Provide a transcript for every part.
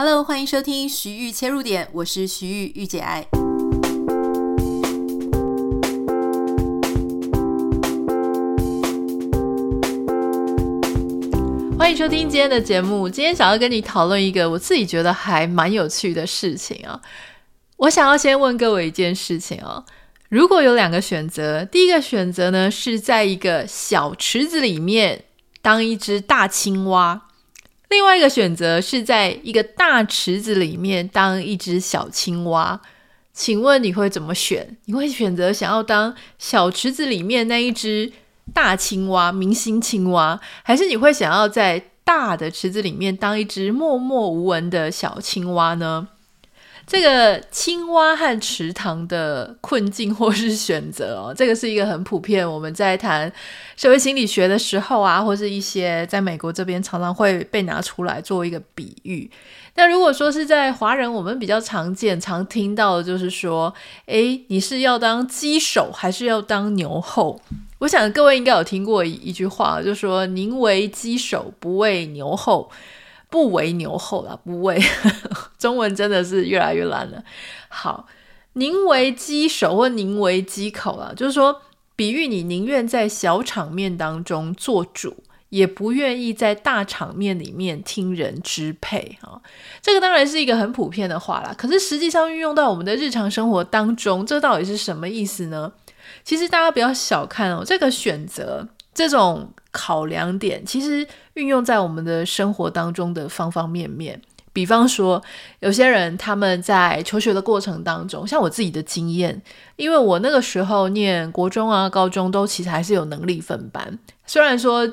Hello，欢迎收听徐玉切入点，我是徐玉玉姐爱。欢迎收听今天的节目。今天想要跟你讨论一个我自己觉得还蛮有趣的事情啊。我想要先问各位一件事情哦，如果有两个选择，第一个选择呢是在一个小池子里面当一只大青蛙。另外一个选择是在一个大池子里面当一只小青蛙，请问你会怎么选？你会选择想要当小池子里面那一只大青蛙，明星青蛙，还是你会想要在大的池子里面当一只默默无闻的小青蛙呢？这个青蛙和池塘的困境或是选择哦，这个是一个很普遍。我们在谈社会心理学的时候啊，或是一些在美国这边常常会被拿出来做一个比喻。那如果说是在华人，我们比较常见、常听到的就是说，诶，你是要当鸡首还是要当牛后？我想各位应该有听过一一句话，就是说宁为鸡首，不为牛后。不为牛后啦，不为，中文真的是越来越烂了。好，宁为鸡首或宁为鸡口啦，就是说，比喻你宁愿在小场面当中做主，也不愿意在大场面里面听人支配啊。这个当然是一个很普遍的话啦，可是实际上运用到我们的日常生活当中，这到底是什么意思呢？其实大家不要小看哦，这个选择。这种考量点其实运用在我们的生活当中的方方面面。比方说，有些人他们在求学的过程当中，像我自己的经验，因为我那个时候念国中啊、高中都其实还是有能力分班。虽然说，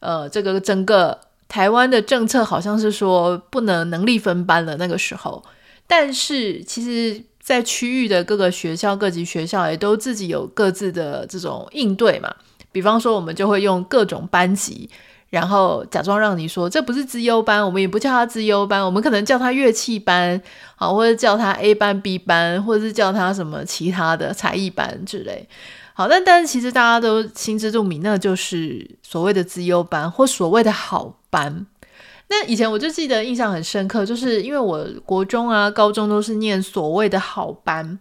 呃，这个整个台湾的政策好像是说不能能力分班了那个时候，但是其实，在区域的各个学校、各级学校也都自己有各自的这种应对嘛。比方说，我们就会用各种班级，然后假装让你说这不是资优班，我们也不叫它资优班，我们可能叫它乐器班，好，或者叫它 A 班、B 班，或者是叫它什么其他的才艺班之类。好，但但是其实大家都心知肚明，那就是所谓的资优班或所谓的好班。那以前我就记得印象很深刻，就是因为我国中啊、高中都是念所谓的好班，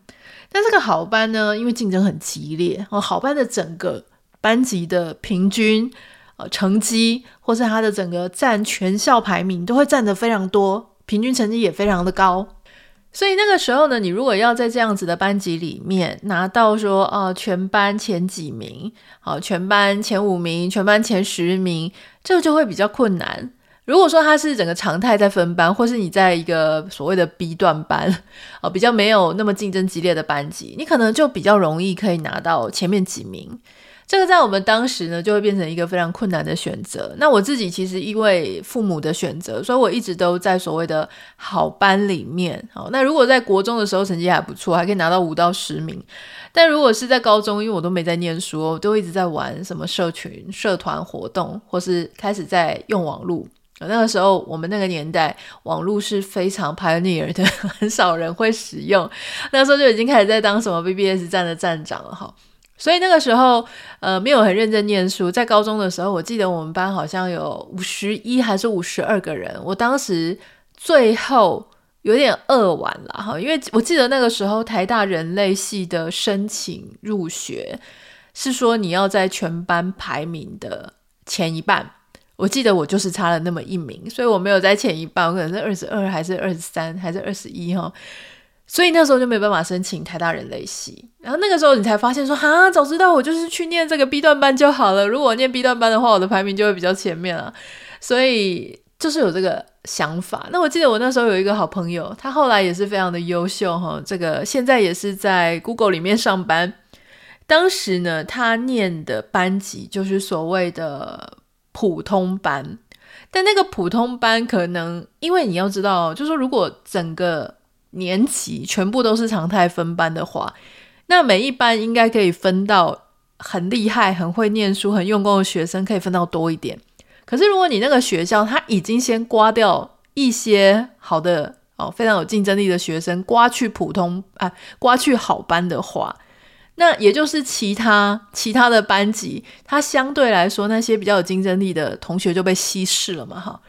但这个好班呢，因为竞争很激烈，哦，好班的整个。班级的平均呃成绩，或是他的整个占全校排名，都会占得非常多，平均成绩也非常的高。所以那个时候呢，你如果要在这样子的班级里面拿到说啊、呃、全班前几名，好、呃、全班前五名，全班前十名，这个就会比较困难。如果说他是整个常态在分班，或是你在一个所谓的 B 段班，哦、呃，比较没有那么竞争激烈的班级，你可能就比较容易可以拿到前面几名。这个在我们当时呢，就会变成一个非常困难的选择。那我自己其实因为父母的选择，所以我一直都在所谓的好班里面。好，那如果在国中的时候成绩还不错，还可以拿到五到十名。但如果是在高中，因为我都没在念书，我都一直在玩什么社群、社团活动，或是开始在用网络。那个时候，我们那个年代，网络是非常 pioneer 的，很少人会使用。那时候就已经开始在当什么 BBS 站的站长了，哈。所以那个时候，呃，没有很认真念书。在高中的时候，我记得我们班好像有五十一还是五十二个人。我当时最后有点饿完了哈，因为我记得那个时候台大人类系的申请入学是说你要在全班排名的前一半。我记得我就是差了那么一名，所以我没有在前一半，我可能是二十二还是二十三还是二十一哈。所以那时候就没办法申请台大人类系，然后那个时候你才发现说，哈，早知道我就是去念这个 B 段班就好了。如果念 B 段班的话，我的排名就会比较前面啊。所以就是有这个想法。那我记得我那时候有一个好朋友，他后来也是非常的优秀哈，这个现在也是在 Google 里面上班。当时呢，他念的班级就是所谓的普通班，但那个普通班可能因为你要知道，就是说如果整个年级全部都是常态分班的话，那每一班应该可以分到很厉害、很会念书、很用功的学生，可以分到多一点。可是如果你那个学校他已经先刮掉一些好的哦，非常有竞争力的学生，刮去普通啊，刮去好班的话，那也就是其他其他的班级，它相对来说那些比较有竞争力的同学就被稀释了嘛，哈。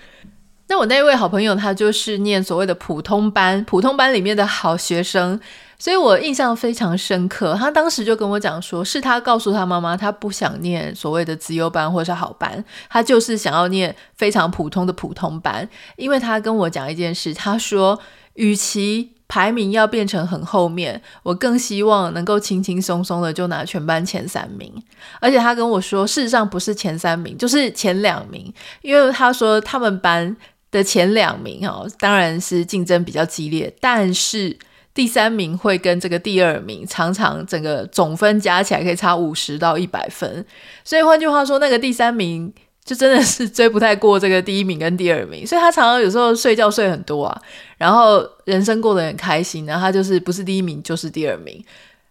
那我那位好朋友，他就是念所谓的普通班，普通班里面的好学生，所以我印象非常深刻。他当时就跟我讲说，是他告诉他妈妈，他不想念所谓的资优班或是好班，他就是想要念非常普通的普通班。因为他跟我讲一件事，他说，与其排名要变成很后面，我更希望能够轻轻松松的就拿全班前三名。而且他跟我说，事实上不是前三名，就是前两名。因为他说他们班的前两名哦，当然是竞争比较激烈，但是第三名会跟这个第二名常常整个总分加起来可以差五十到一百分。所以换句话说，那个第三名。就真的是追不太过这个第一名跟第二名，所以他常常有时候睡觉睡很多啊，然后人生过得很开心，然后他就是不是第一名就是第二名。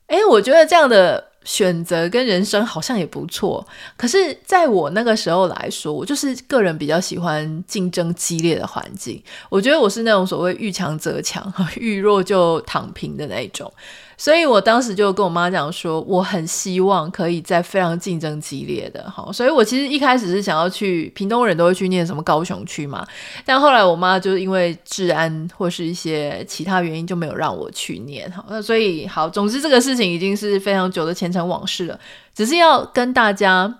诶，我觉得这样的选择跟人生好像也不错。可是在我那个时候来说，我就是个人比较喜欢竞争激烈的环境。我觉得我是那种所谓遇强则强，遇弱就躺平的那种。所以我当时就跟我妈讲说，我很希望可以在非常竞争激烈的，好，所以我其实一开始是想要去屏东人都会去念什么高雄区嘛，但后来我妈就是因为治安或是一些其他原因就没有让我去念，好，那所以好，总之这个事情已经是非常久的前尘往事了，只是要跟大家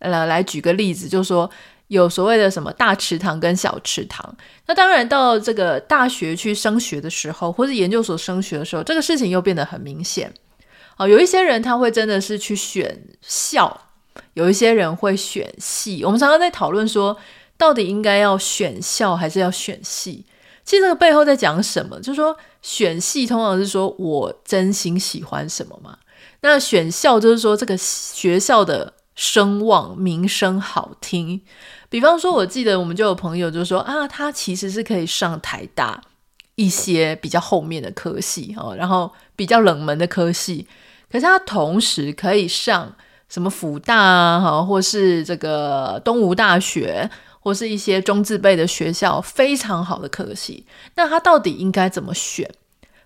呃来举个例子，就说。有所谓的什么大池塘跟小池塘，那当然到这个大学去升学的时候，或是研究所升学的时候，这个事情又变得很明显。哦，有一些人他会真的是去选校，有一些人会选系。我们常常在讨论说，到底应该要选校还是要选系？其实这个背后在讲什么？就是说选系通常是说我真心喜欢什么嘛。那选校就是说这个学校的声望、名声好听。比方说，我记得我们就有朋友就说啊，他其实是可以上台大一些比较后面的科系哦，然后比较冷门的科系，可是他同时可以上什么辅大啊，或是这个东吴大学，或是一些中字辈的学校，非常好的科系。那他到底应该怎么选？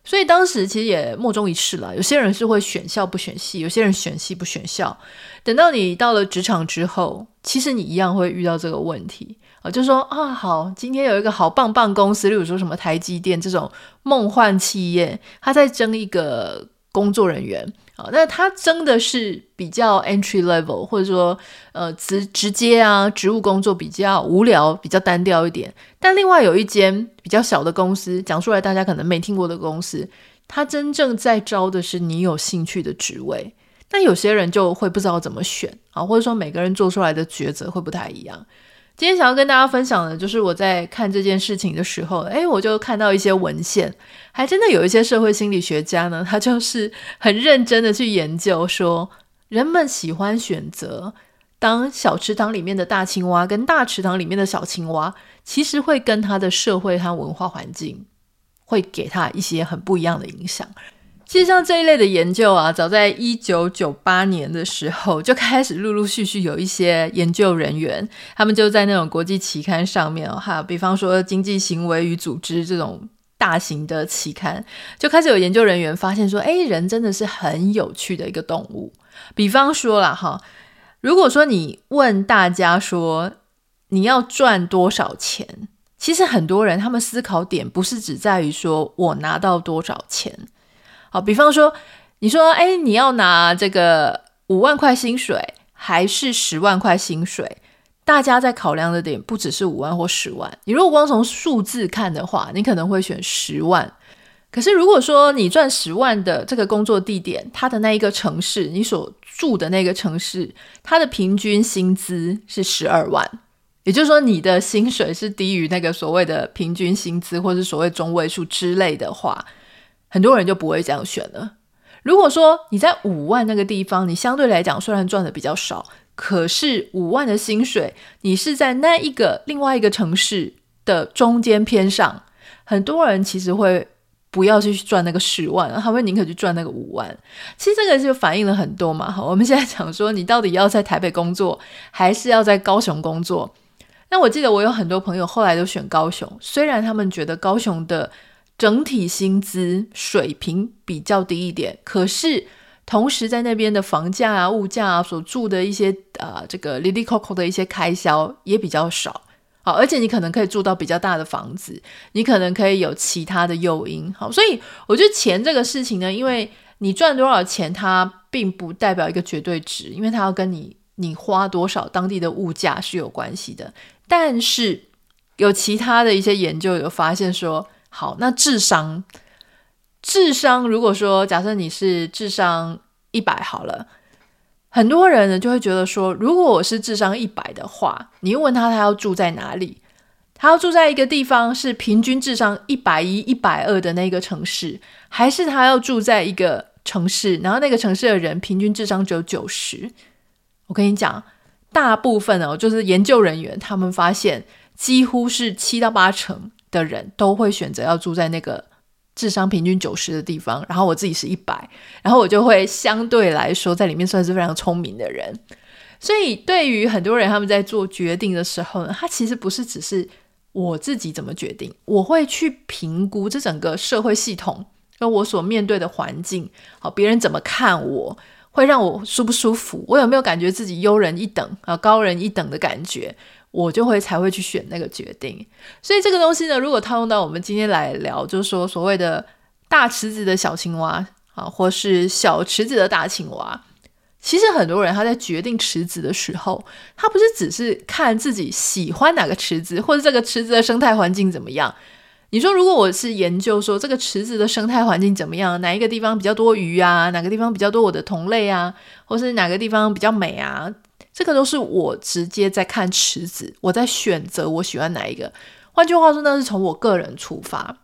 所以当时其实也莫衷一是了。有些人是会选校不选系，有些人选系不选校。等到你到了职场之后，其实你一样会遇到这个问题啊，就说啊，好，今天有一个好棒棒公司，例如说什么台积电这种梦幻企业，他在争一个工作人员。啊，那他真的是比较 entry level，或者说呃直直接啊，职务工作比较无聊，比较单调一点。但另外有一间比较小的公司，讲出来大家可能没听过的公司，他真正在招的是你有兴趣的职位。那有些人就会不知道怎么选啊，或者说每个人做出来的抉择会不太一样。今天想要跟大家分享的，就是我在看这件事情的时候，诶，我就看到一些文献，还真的有一些社会心理学家呢，他就是很认真的去研究说，人们喜欢选择当小池塘里面的大青蛙，跟大池塘里面的小青蛙，其实会跟他的社会和文化环境，会给他一些很不一样的影响。其实像这一类的研究啊，早在一九九八年的时候就开始陆陆续续有一些研究人员，他们就在那种国际期刊上面哦，比方说《经济行为与组织》这种大型的期刊，就开始有研究人员发现说，哎，人真的是很有趣的一个动物。比方说啦，哈，如果说你问大家说你要赚多少钱，其实很多人他们思考点不是只在于说我拿到多少钱。好，比方说，你说，哎，你要拿这个五万块薪水，还是十万块薪水？大家在考量的点不只是五万或十万。你如果光从数字看的话，你可能会选十万。可是如果说你赚十万的这个工作地点，它的那一个城市，你所住的那个城市，它的平均薪资是十二万，也就是说，你的薪水是低于那个所谓的平均薪资，或是所谓中位数之类的话。很多人就不会这样选了。如果说你在五万那个地方，你相对来讲虽然赚的比较少，可是五万的薪水，你是在那一个另外一个城市的中间偏上，很多人其实会不要去赚那个十万，他会宁可去赚那个五万。其实这个就反映了很多嘛。我们现在讲说，你到底要在台北工作，还是要在高雄工作？那我记得我有很多朋友后来都选高雄，虽然他们觉得高雄的。整体薪资水平比较低一点，可是同时在那边的房价啊、物价啊、所住的一些啊、这个哩哩扣扣的一些开销也比较少好，而且你可能可以住到比较大的房子，你可能可以有其他的诱因，好，所以我觉得钱这个事情呢，因为你赚多少钱，它并不代表一个绝对值，因为它要跟你你花多少当地的物价是有关系的。但是有其他的一些研究有发现说，好，那智商，智商如果说假设你是智商一百好了。很多人呢就会觉得说，如果我是智商一百的话，你问他他要住在哪里？他要住在一个地方是平均智商一百一、一百二的那个城市，还是他要住在一个城市，然后那个城市的人平均智商只有九十？我跟你讲，大部分哦，就是研究人员他们发现，几乎是七到八成的人都会选择要住在那个。智商平均九十的地方，然后我自己是一百，然后我就会相对来说在里面算是非常聪明的人。所以对于很多人，他们在做决定的时候呢，他其实不是只是我自己怎么决定，我会去评估这整个社会系统跟我所面对的环境，好，别人怎么看我，会让我舒不舒服，我有没有感觉自己优人一等啊，高人一等的感觉。我就会才会去选那个决定，所以这个东西呢，如果套用到我们今天来聊，就是说所谓的大池子的小青蛙啊，或是小池子的大青蛙，其实很多人他在决定池子的时候，他不是只是看自己喜欢哪个池子，或者这个池子的生态环境怎么样。你说，如果我是研究说这个池子的生态环境怎么样，哪一个地方比较多鱼啊，哪个地方比较多我的同类啊，或是哪个地方比较美啊？这个都是我直接在看池子，我在选择我喜欢哪一个。换句话说，那是从我个人出发。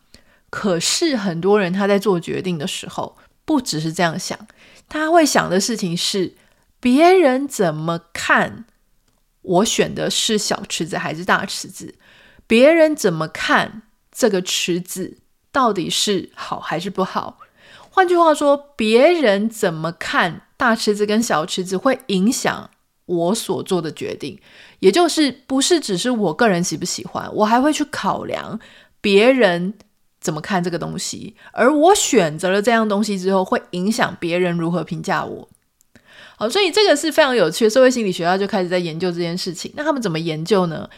可是很多人他在做决定的时候，不只是这样想，他会想的事情是别人怎么看我选的是小池子还是大池子？别人怎么看这个池子到底是好还是不好？换句话说，别人怎么看大池子跟小池子会影响。我所做的决定，也就是不是只是我个人喜不喜欢，我还会去考量别人怎么看这个东西，而我选择了这样东西之后，会影响别人如何评价我。好，所以这个是非常有趣。社会心理学家就开始在研究这件事情。那他们怎么研究呢？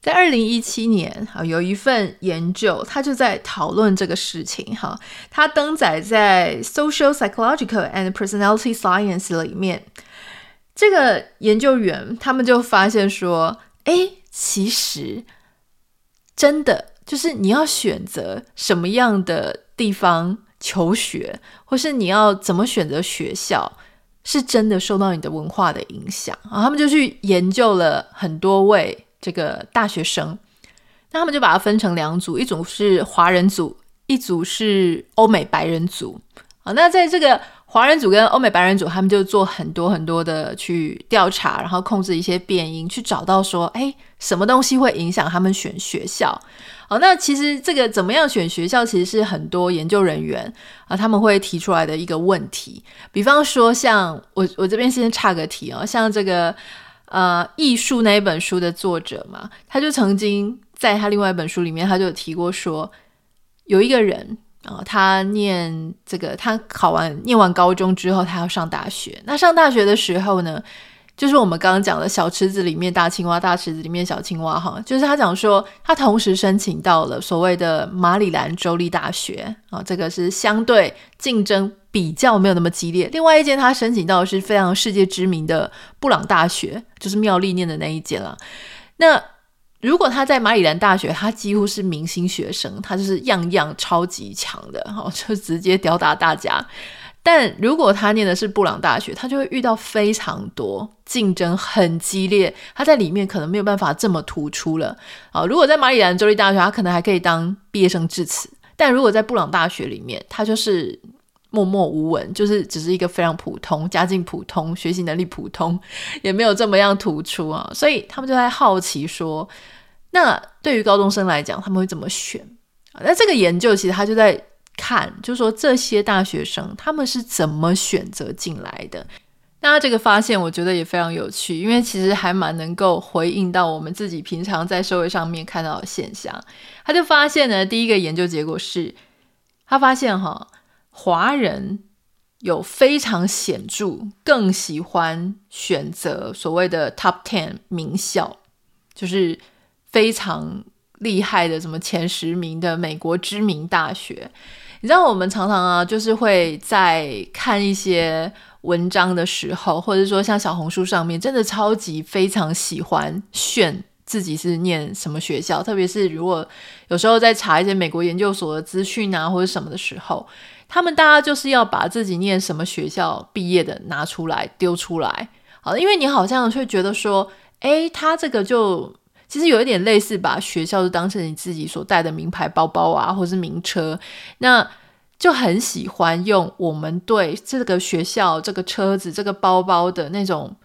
在二零一七年，啊，有一份研究，他就在讨论这个事情。哈，他登载在《Social Psychological and Personality Science》里面。这个研究员他们就发现说，哎，其实真的就是你要选择什么样的地方求学，或是你要怎么选择学校，是真的受到你的文化的影响啊。他们就去研究了很多位这个大学生，那他们就把它分成两组，一组是华人组，一组是欧美白人组。啊，那在这个。华人组跟欧美白人组，他们就做很多很多的去调查，然后控制一些变因，去找到说，哎，什么东西会影响他们选学校？好，那其实这个怎么样选学校，其实是很多研究人员啊他们会提出来的一个问题。比方说像，我我这边先插个题哦，像这个呃艺术那一本书的作者嘛，他就曾经在他另外一本书里面，他就提过说，有一个人。啊、他念这个，他考完念完高中之后，他要上大学。那上大学的时候呢，就是我们刚刚讲的小池子里面大青蛙，大池子里面小青蛙哈。就是他讲说，他同时申请到了所谓的马里兰州立大学啊、这个是相对竞争比较没有那么激烈。另外一间他申请到的是非常世界知名的布朗大学，就是妙丽念的那一间了。那如果他在马里兰大学，他几乎是明星学生，他就是样样超级强的，哈，就直接吊打大家。但如果他念的是布朗大学，他就会遇到非常多竞争很激烈，他在里面可能没有办法这么突出了。啊，如果在马里兰州立大学，他可能还可以当毕业生致辞，但如果在布朗大学里面，他就是。默默无闻，就是只是一个非常普通、家境普通、学习能力普通，也没有这么样突出啊。所以他们就在好奇说，那对于高中生来讲，他们会怎么选？那这个研究其实他就在看，就是说这些大学生他们是怎么选择进来的。那这个发现我觉得也非常有趣，因为其实还蛮能够回应到我们自己平常在社会上面看到的现象。他就发现呢，第一个研究结果是，他发现哈。华人有非常显著，更喜欢选择所谓的 Top Ten 名校，就是非常厉害的，什么前十名的美国知名大学。你知道，我们常常啊，就是会在看一些文章的时候，或者说像小红书上面，真的超级非常喜欢炫自己是念什么学校，特别是如果有时候在查一些美国研究所的资讯啊，或者什么的时候，他们大家就是要把自己念什么学校毕业的拿出来丢出来。好，因为你好像会觉得说，诶，他这个就其实有一点类似把学校就当成你自己所带的名牌包包啊，或是名车，那就很喜欢用我们对这个学校、这个车子、这个包包的那种，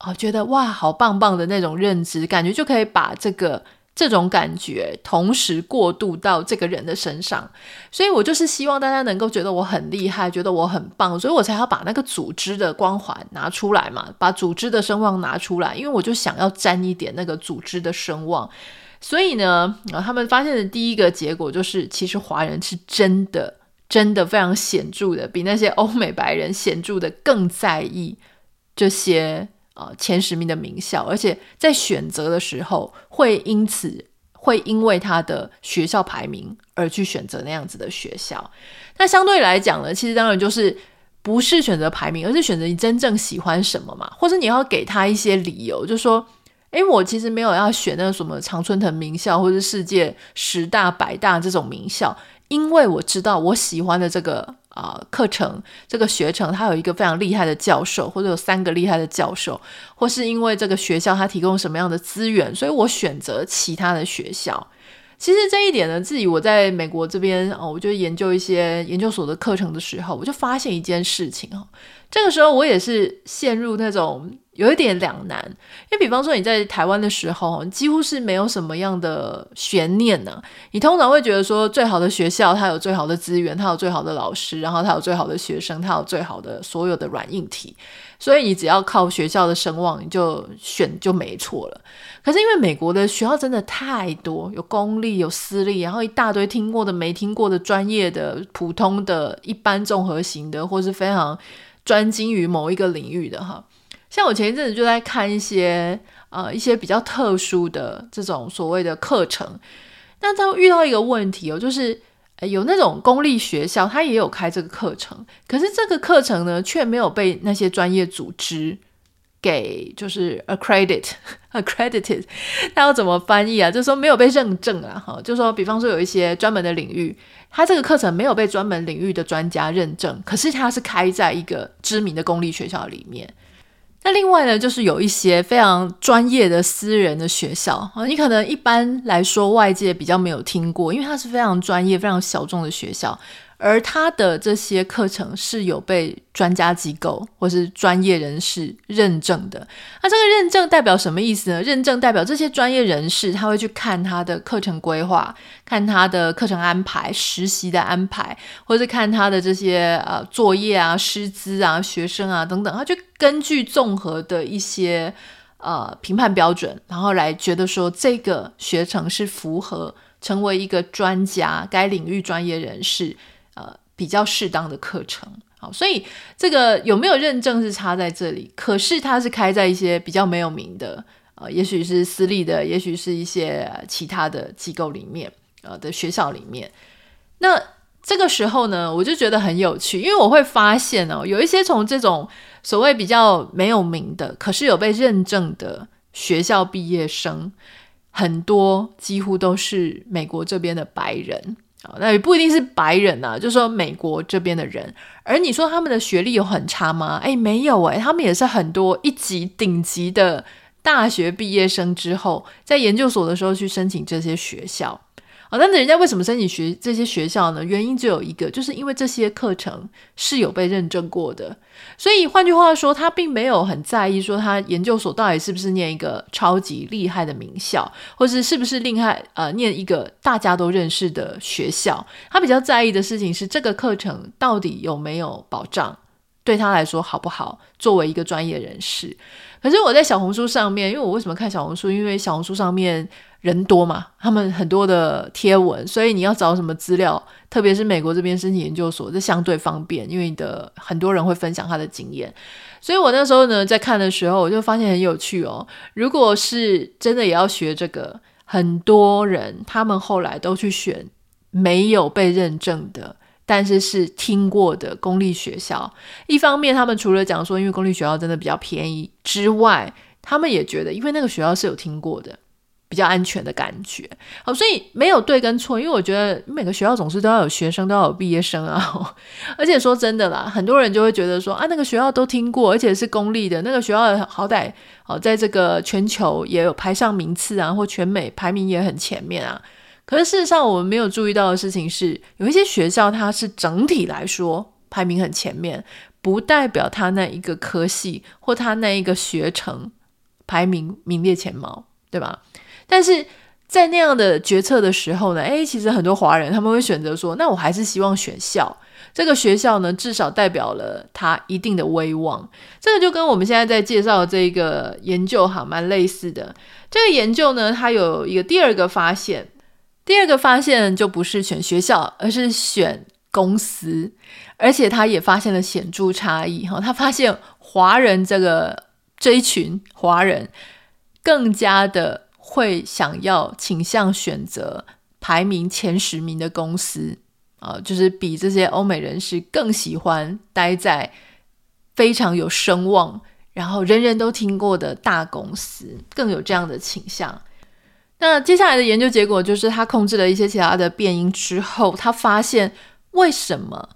哦，觉得哇，好棒棒的那种认知，感觉就可以把这个。这种感觉同时过渡到这个人的身上，所以我就是希望大家能够觉得我很厉害，觉得我很棒，所以我才要把那个组织的光环拿出来嘛，把组织的声望拿出来，因为我就想要沾一点那个组织的声望。所以呢，他们发现的第一个结果就是，其实华人是真的、真的非常显著的，比那些欧美白人显著的更在意这些。呃，前十名的名校，而且在选择的时候，会因此会因为他的学校排名而去选择那样子的学校。那相对来讲呢，其实当然就是不是选择排名，而是选择你真正喜欢什么嘛，或者你要给他一些理由，就说，诶，我其实没有要选那个什么常春藤名校，或者世界十大、百大这种名校，因为我知道我喜欢的这个。啊、课程这个学程，它有一个非常厉害的教授，或者有三个厉害的教授，或是因为这个学校它提供什么样的资源，所以我选择其他的学校。其实这一点呢，自己我在美国这边哦，我就研究一些研究所的课程的时候，我就发现一件事情哦，这个时候我也是陷入那种。有一点两难，因为比方说你在台湾的时候，几乎是没有什么样的悬念呢、你通常会觉得说，最好的学校它有最好的资源，它有最好的老师，然后它有最好的学生，它有最好的所有的软硬体，所以你只要靠学校的声望，你就选就没错了。可是因为美国的学校真的太多，有公立有私立，然后一大堆听过的没听过的专业的、普通的、一般综合型的，或是非常专精于某一个领域的哈。像我前一阵子就在看一些呃一些比较特殊的这种所谓的课程，那他遇到一个问题哦，就是有那种公立学校，他也有开这个课程，可是这个课程呢却没有被那些专业组织给就是 accredit accredited，他要怎么翻译啊？就是说没有被认证啊，哈，就是说比方说有一些专门的领域，他这个课程没有被专门领域的专家认证，可是他是开在一个知名的公立学校里面。那另外呢，就是有一些非常专业的私人的学校啊，你可能一般来说外界比较没有听过，因为它是非常专业、非常小众的学校。而他的这些课程是有被专家机构或是专业人士认证的。那这个认证代表什么意思呢？认证代表这些专业人士他会去看他的课程规划，看他的课程安排、实习的安排，或是看他的这些呃作业啊、师资啊、学生啊等等，他就根据综合的一些呃评判标准，然后来觉得说这个学程是符合成为一个专家、该领域专业人士。呃，比较适当的课程，好，所以这个有没有认证是差在这里。可是它是开在一些比较没有名的，呃，也许是私立的，也许是一些其他的机构里面，呃的学校里面。那这个时候呢，我就觉得很有趣，因为我会发现哦，有一些从这种所谓比较没有名的，可是有被认证的学校毕业生，很多几乎都是美国这边的白人。那也不一定是白人呐、啊，就是说美国这边的人。而你说他们的学历有很差吗？诶，没有诶，他们也是很多一级顶级的大学毕业生之后，在研究所的时候去申请这些学校。哦，但是人家为什么申请学这些学校呢？原因只有一个，就是因为这些课程是有被认证过的。所以换句话说，他并没有很在意说他研究所到底是不是念一个超级厉害的名校，或是是不是厉害呃念一个大家都认识的学校。他比较在意的事情是这个课程到底有没有保障，对他来说好不好？作为一个专业人士。可是我在小红书上面，因为我为什么看小红书？因为小红书上面人多嘛，他们很多的贴文，所以你要找什么资料，特别是美国这边申请研究所，这相对方便，因为你的很多人会分享他的经验。所以我那时候呢，在看的时候，我就发现很有趣哦。如果是真的也要学这个很多人他们后来都去选没有被认证的，但是是听过的公立学校。一方面，他们除了讲说，因为公立学校真的比较便宜之外，他们也觉得，因为那个学校是有听过的。比较安全的感觉，好，所以没有对跟错，因为我觉得每个学校总是都要有学生，都要有毕业生啊。而且说真的啦，很多人就会觉得说啊，那个学校都听过，而且是公立的，那个学校好歹哦，在这个全球也有排上名次啊，或全美排名也很前面啊。可是事实上，我们没有注意到的事情是，有一些学校它是整体来说排名很前面，不代表它那一个科系或它那一个学程排名名列前茅，对吧？但是在那样的决策的时候呢，诶，其实很多华人他们会选择说，那我还是希望选校。这个学校呢，至少代表了它一定的威望。这个就跟我们现在在介绍的这个研究哈蛮类似的。这个研究呢，它有一个第二个发现，第二个发现就不是选学校，而是选公司，而且他也发现了显著差异哈。他发现华人这个这一群华人更加的。会想要倾向选择排名前十名的公司啊，就是比这些欧美人士更喜欢待在非常有声望，然后人人都听过的大公司，更有这样的倾向。那接下来的研究结果就是，他控制了一些其他的变因之后，他发现为什么。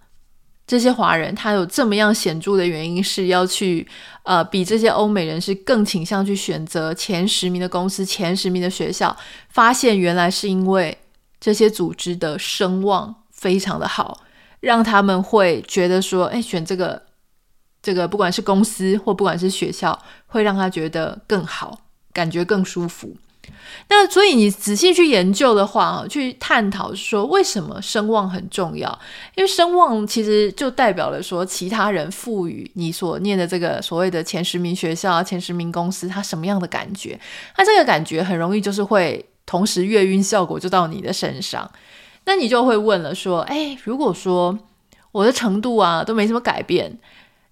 这些华人他有这么样显著的原因，是要去呃比这些欧美人士更倾向去选择前十名的公司、前十名的学校。发现原来是因为这些组织的声望非常的好，让他们会觉得说，哎，选这个这个不管是公司或不管是学校，会让他觉得更好，感觉更舒服。那所以你仔细去研究的话，去探讨说为什么声望很重要？因为声望其实就代表了说其他人赋予你所念的这个所谓的前十名学校、前十名公司，他什么样的感觉？那这个感觉很容易就是会同时月晕效果就到你的身上。那你就会问了说，哎，如果说我的程度啊都没什么改变。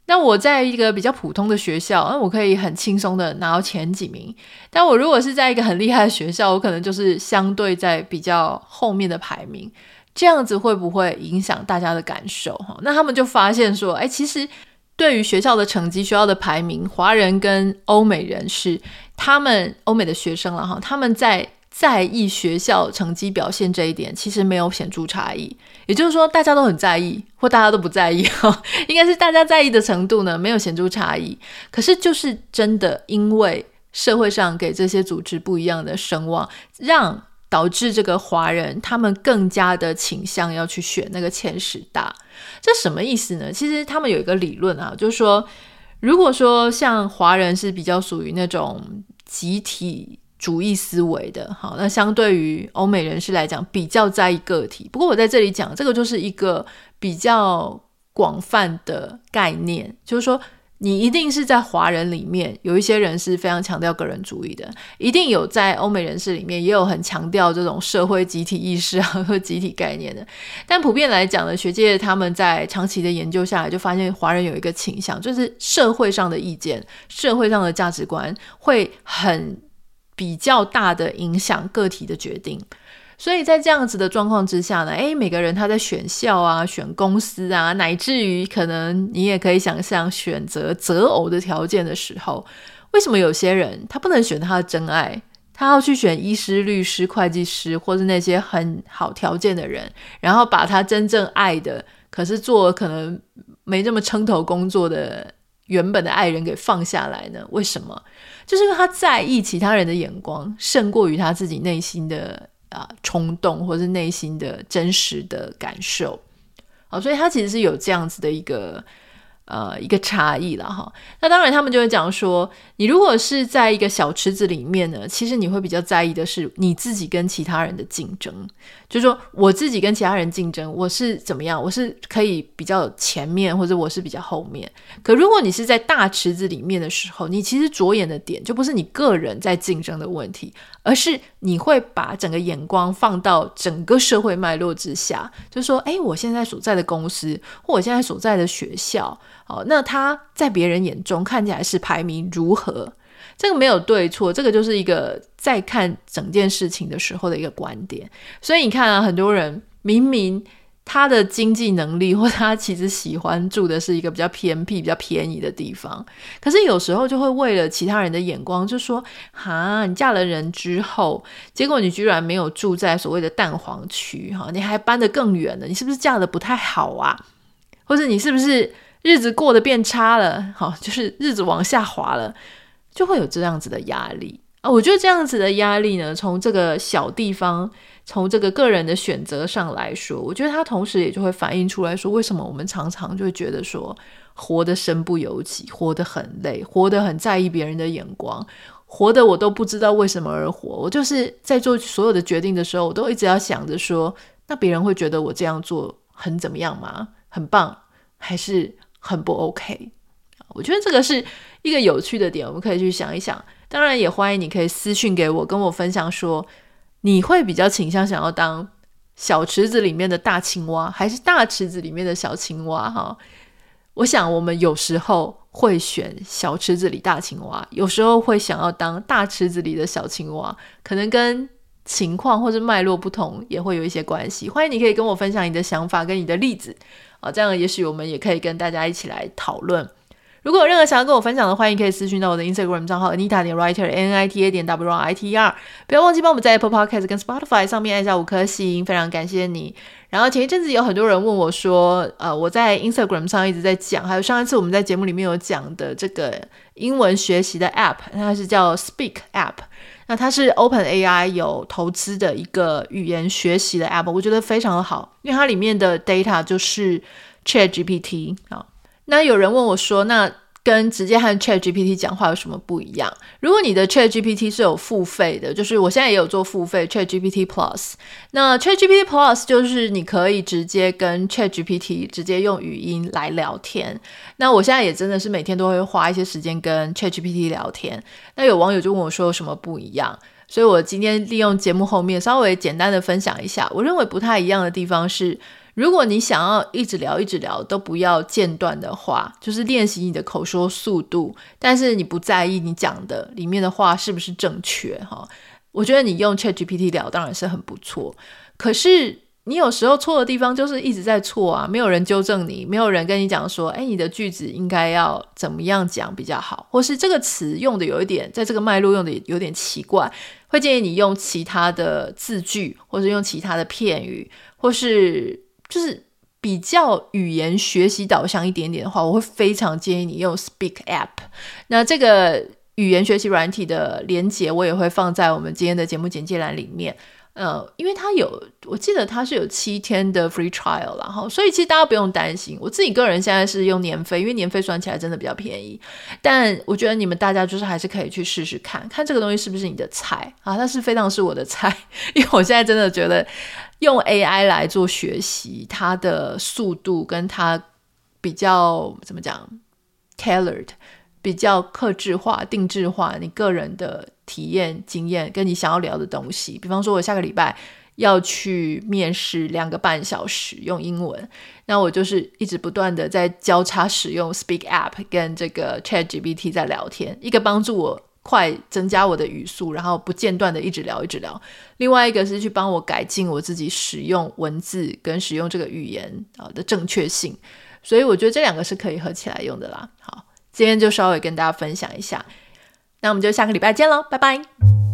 那我在一个比较普通的学校，那我可以很轻松的拿到前几名。但我如果是在一个很厉害的学校，我可能就是相对在比较后面的排名。这样子会不会影响大家的感受？哈，那他们就发现说，哎，其实对于学校的成绩、学校的排名，华人跟欧美人士，他们欧美的学生了哈，他们在。在意学校成绩表现这一点，其实没有显著差异。也就是说，大家都很在意，或大家都不在意哈，应该是大家在意的程度呢，没有显著差异。可是，就是真的，因为社会上给这些组织不一样的声望，让导致这个华人他们更加的倾向要去选那个前十大。这什么意思呢？其实他们有一个理论啊，就是说，如果说像华人是比较属于那种集体。主义思维的，好，那相对于欧美人士来讲，比较在意个体。不过我在这里讲，这个就是一个比较广泛的概念，就是说，你一定是在华人里面有一些人是非常强调个人主义的，一定有在欧美人士里面也有很强调这种社会集体意识啊和集体概念的。但普遍来讲呢，学界他们在长期的研究下来，就发现华人有一个倾向，就是社会上的意见、社会上的价值观会很。比较大的影响个体的决定，所以在这样子的状况之下呢，诶，每个人他在选校啊、选公司啊，乃至于可能你也可以想象选择择偶的条件的时候，为什么有些人他不能选他的真爱，他要去选医师、律师、会计师，或是那些很好条件的人，然后把他真正爱的，可是做可能没这么称头工作的原本的爱人给放下来呢？为什么？就是因为他在意其他人的眼光，胜过于他自己内心的啊冲动，或是内心的真实的感受。好，所以他其实是有这样子的一个。呃，一个差异了哈。那当然，他们就会讲说，你如果是在一个小池子里面呢，其实你会比较在意的是你自己跟其他人的竞争。就是说，我自己跟其他人竞争，我是怎么样？我是可以比较前面，或者我是比较后面。可如果你是在大池子里面的时候，你其实着眼的点就不是你个人在竞争的问题，而是你会把整个眼光放到整个社会脉络之下，就是说，哎，我现在所在的公司，或我现在所在的学校。哦，那他在别人眼中看起来是排名如何？这个没有对错，这个就是一个在看整件事情的时候的一个观点。所以你看啊，很多人明明他的经济能力，或他其实喜欢住的是一个比较偏僻、比较便宜的地方，可是有时候就会为了其他人的眼光，就说：哈，你嫁了人之后，结果你居然没有住在所谓的蛋黄区，哈，你还搬得更远了，你是不是嫁得不太好啊？或者你是不是？日子过得变差了，好，就是日子往下滑了，就会有这样子的压力啊。我觉得这样子的压力呢，从这个小地方，从这个个人的选择上来说，我觉得它同时也就会反映出来说，为什么我们常常就会觉得说，活得身不由己，活得很累，活得很在意别人的眼光，活得我都不知道为什么而活。我就是在做所有的决定的时候，我都一直要想着说，那别人会觉得我这样做很怎么样吗？很棒，还是？很不 OK，我觉得这个是一个有趣的点，我们可以去想一想。当然，也欢迎你可以私讯给我，跟我分享说，你会比较倾向想要当小池子里面的大青蛙，还是大池子里面的小青蛙？哈，我想我们有时候会选小池子里大青蛙，有时候会想要当大池子里的小青蛙，可能跟情况或者脉络不同，也会有一些关系。欢迎你可以跟我分享你的想法跟你的例子。啊，这样也许我们也可以跟大家一起来讨论。如果有任何想要跟我分享的，欢迎可以私讯到我的 Instagram 账号 Anita 点 Writer N I T A 点 W R I T E R。不要忘记帮我们在 Apple Podcast 跟 Spotify 上面按下五颗星，非常感谢你。然后前一阵子有很多人问我说，呃，我在 Instagram 上一直在讲，还有上一次我们在节目里面有讲的这个英文学习的 App，它是叫 Speak App。那它是 OpenAI 有投资的一个语言学习的 App，我觉得非常好，因为它里面的 data 就是 ChatGPT 啊。那有人问我说，那跟直接和 ChatGPT 讲话有什么不一样？如果你的 ChatGPT 是有付费的，就是我现在也有做付费 ChatGPT Plus。那 ChatGPT Plus 就是你可以直接跟 ChatGPT 直接用语音来聊天。那我现在也真的是每天都会花一些时间跟 ChatGPT 聊天。那有网友就问我说有什么不一样？所以我今天利用节目后面稍微简单的分享一下，我认为不太一样的地方是。如果你想要一直聊一直聊都不要间断的话，就是练习你的口说速度，但是你不在意你讲的里面的话是不是正确哈。我觉得你用 ChatGPT 聊当然是很不错，可是你有时候错的地方就是一直在错啊，没有人纠正你，没有人跟你讲说，诶，你的句子应该要怎么样讲比较好，或是这个词用的有一点，在这个脉络用的有点奇怪，会建议你用其他的字句，或是用其他的片语，或是。就是比较语言学习导向一点点的话，我会非常建议你用 Speak App。那这个语言学习软体的连接，我也会放在我们今天的节目简介栏里面。呃，因为它有，我记得它是有七天的 free trial 啦，哈，所以其实大家不用担心。我自己个人现在是用年费，因为年费算起来真的比较便宜。但我觉得你们大家就是还是可以去试试看看这个东西是不是你的菜啊？它是非常是我的菜，因为我现在真的觉得用 AI 来做学习，它的速度跟它比较怎么讲 tailored。比较克制化、定制化，你个人的体验、经验，跟你想要聊的东西。比方说，我下个礼拜要去面试两个半小时，用英文，那我就是一直不断的在交叉使用 Speak App 跟这个 ChatGPT 在聊天，一个帮助我快增加我的语速，然后不间断的一直聊一直聊；另外一个是去帮我改进我自己使用文字跟使用这个语言啊的正确性。所以我觉得这两个是可以合起来用的啦。好。今天就稍微跟大家分享一下，那我们就下个礼拜见喽，拜拜。